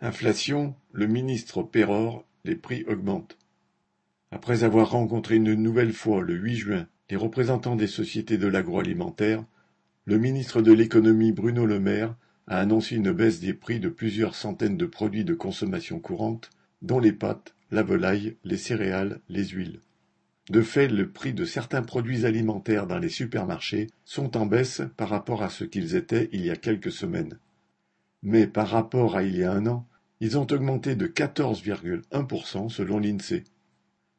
Inflation, le ministre pérore, les prix augmentent. Après avoir rencontré une nouvelle fois le 8 juin les représentants des sociétés de l'agroalimentaire, le ministre de l'économie Bruno Le Maire a annoncé une baisse des prix de plusieurs centaines de produits de consommation courante, dont les pâtes, la volaille, les céréales, les huiles. De fait, le prix de certains produits alimentaires dans les supermarchés sont en baisse par rapport à ce qu'ils étaient il y a quelques semaines. Mais par rapport à il y a un an, ils ont augmenté de 14,1% selon l'INSEE.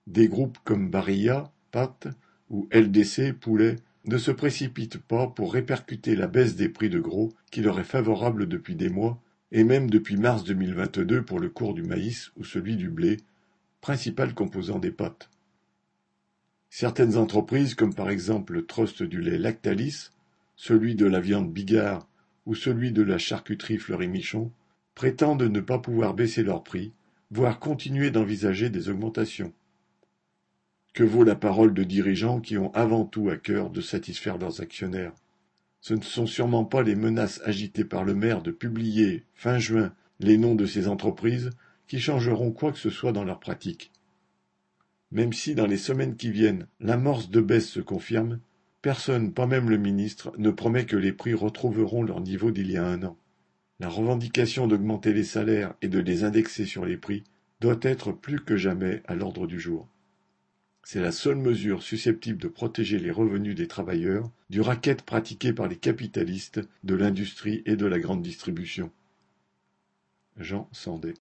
Des groupes comme Barilla, pâtes ou LDC, poulet, ne se précipitent pas pour répercuter la baisse des prix de gros qui leur est favorable depuis des mois, et même depuis mars 2022 pour le cours du maïs ou celui du blé, principal composant des pâtes. Certaines entreprises, comme par exemple le trust du lait Lactalis, celui de la viande Bigard ou celui de la charcuterie Fleury-Michon, prétendent ne pas pouvoir baisser leurs prix, voire continuer d'envisager des augmentations. Que vaut la parole de dirigeants qui ont avant tout à cœur de satisfaire leurs actionnaires? Ce ne sont sûrement pas les menaces agitées par le maire de publier, fin juin, les noms de ces entreprises qui changeront quoi que ce soit dans leur pratique. Même si dans les semaines qui viennent, l'amorce de baisse se confirme, personne, pas même le ministre, ne promet que les prix retrouveront leur niveau d'il y a un an. La revendication d'augmenter les salaires et de les indexer sur les prix doit être plus que jamais à l'ordre du jour. C'est la seule mesure susceptible de protéger les revenus des travailleurs du racket pratiqué par les capitalistes de l'industrie et de la grande distribution. Jean Sandé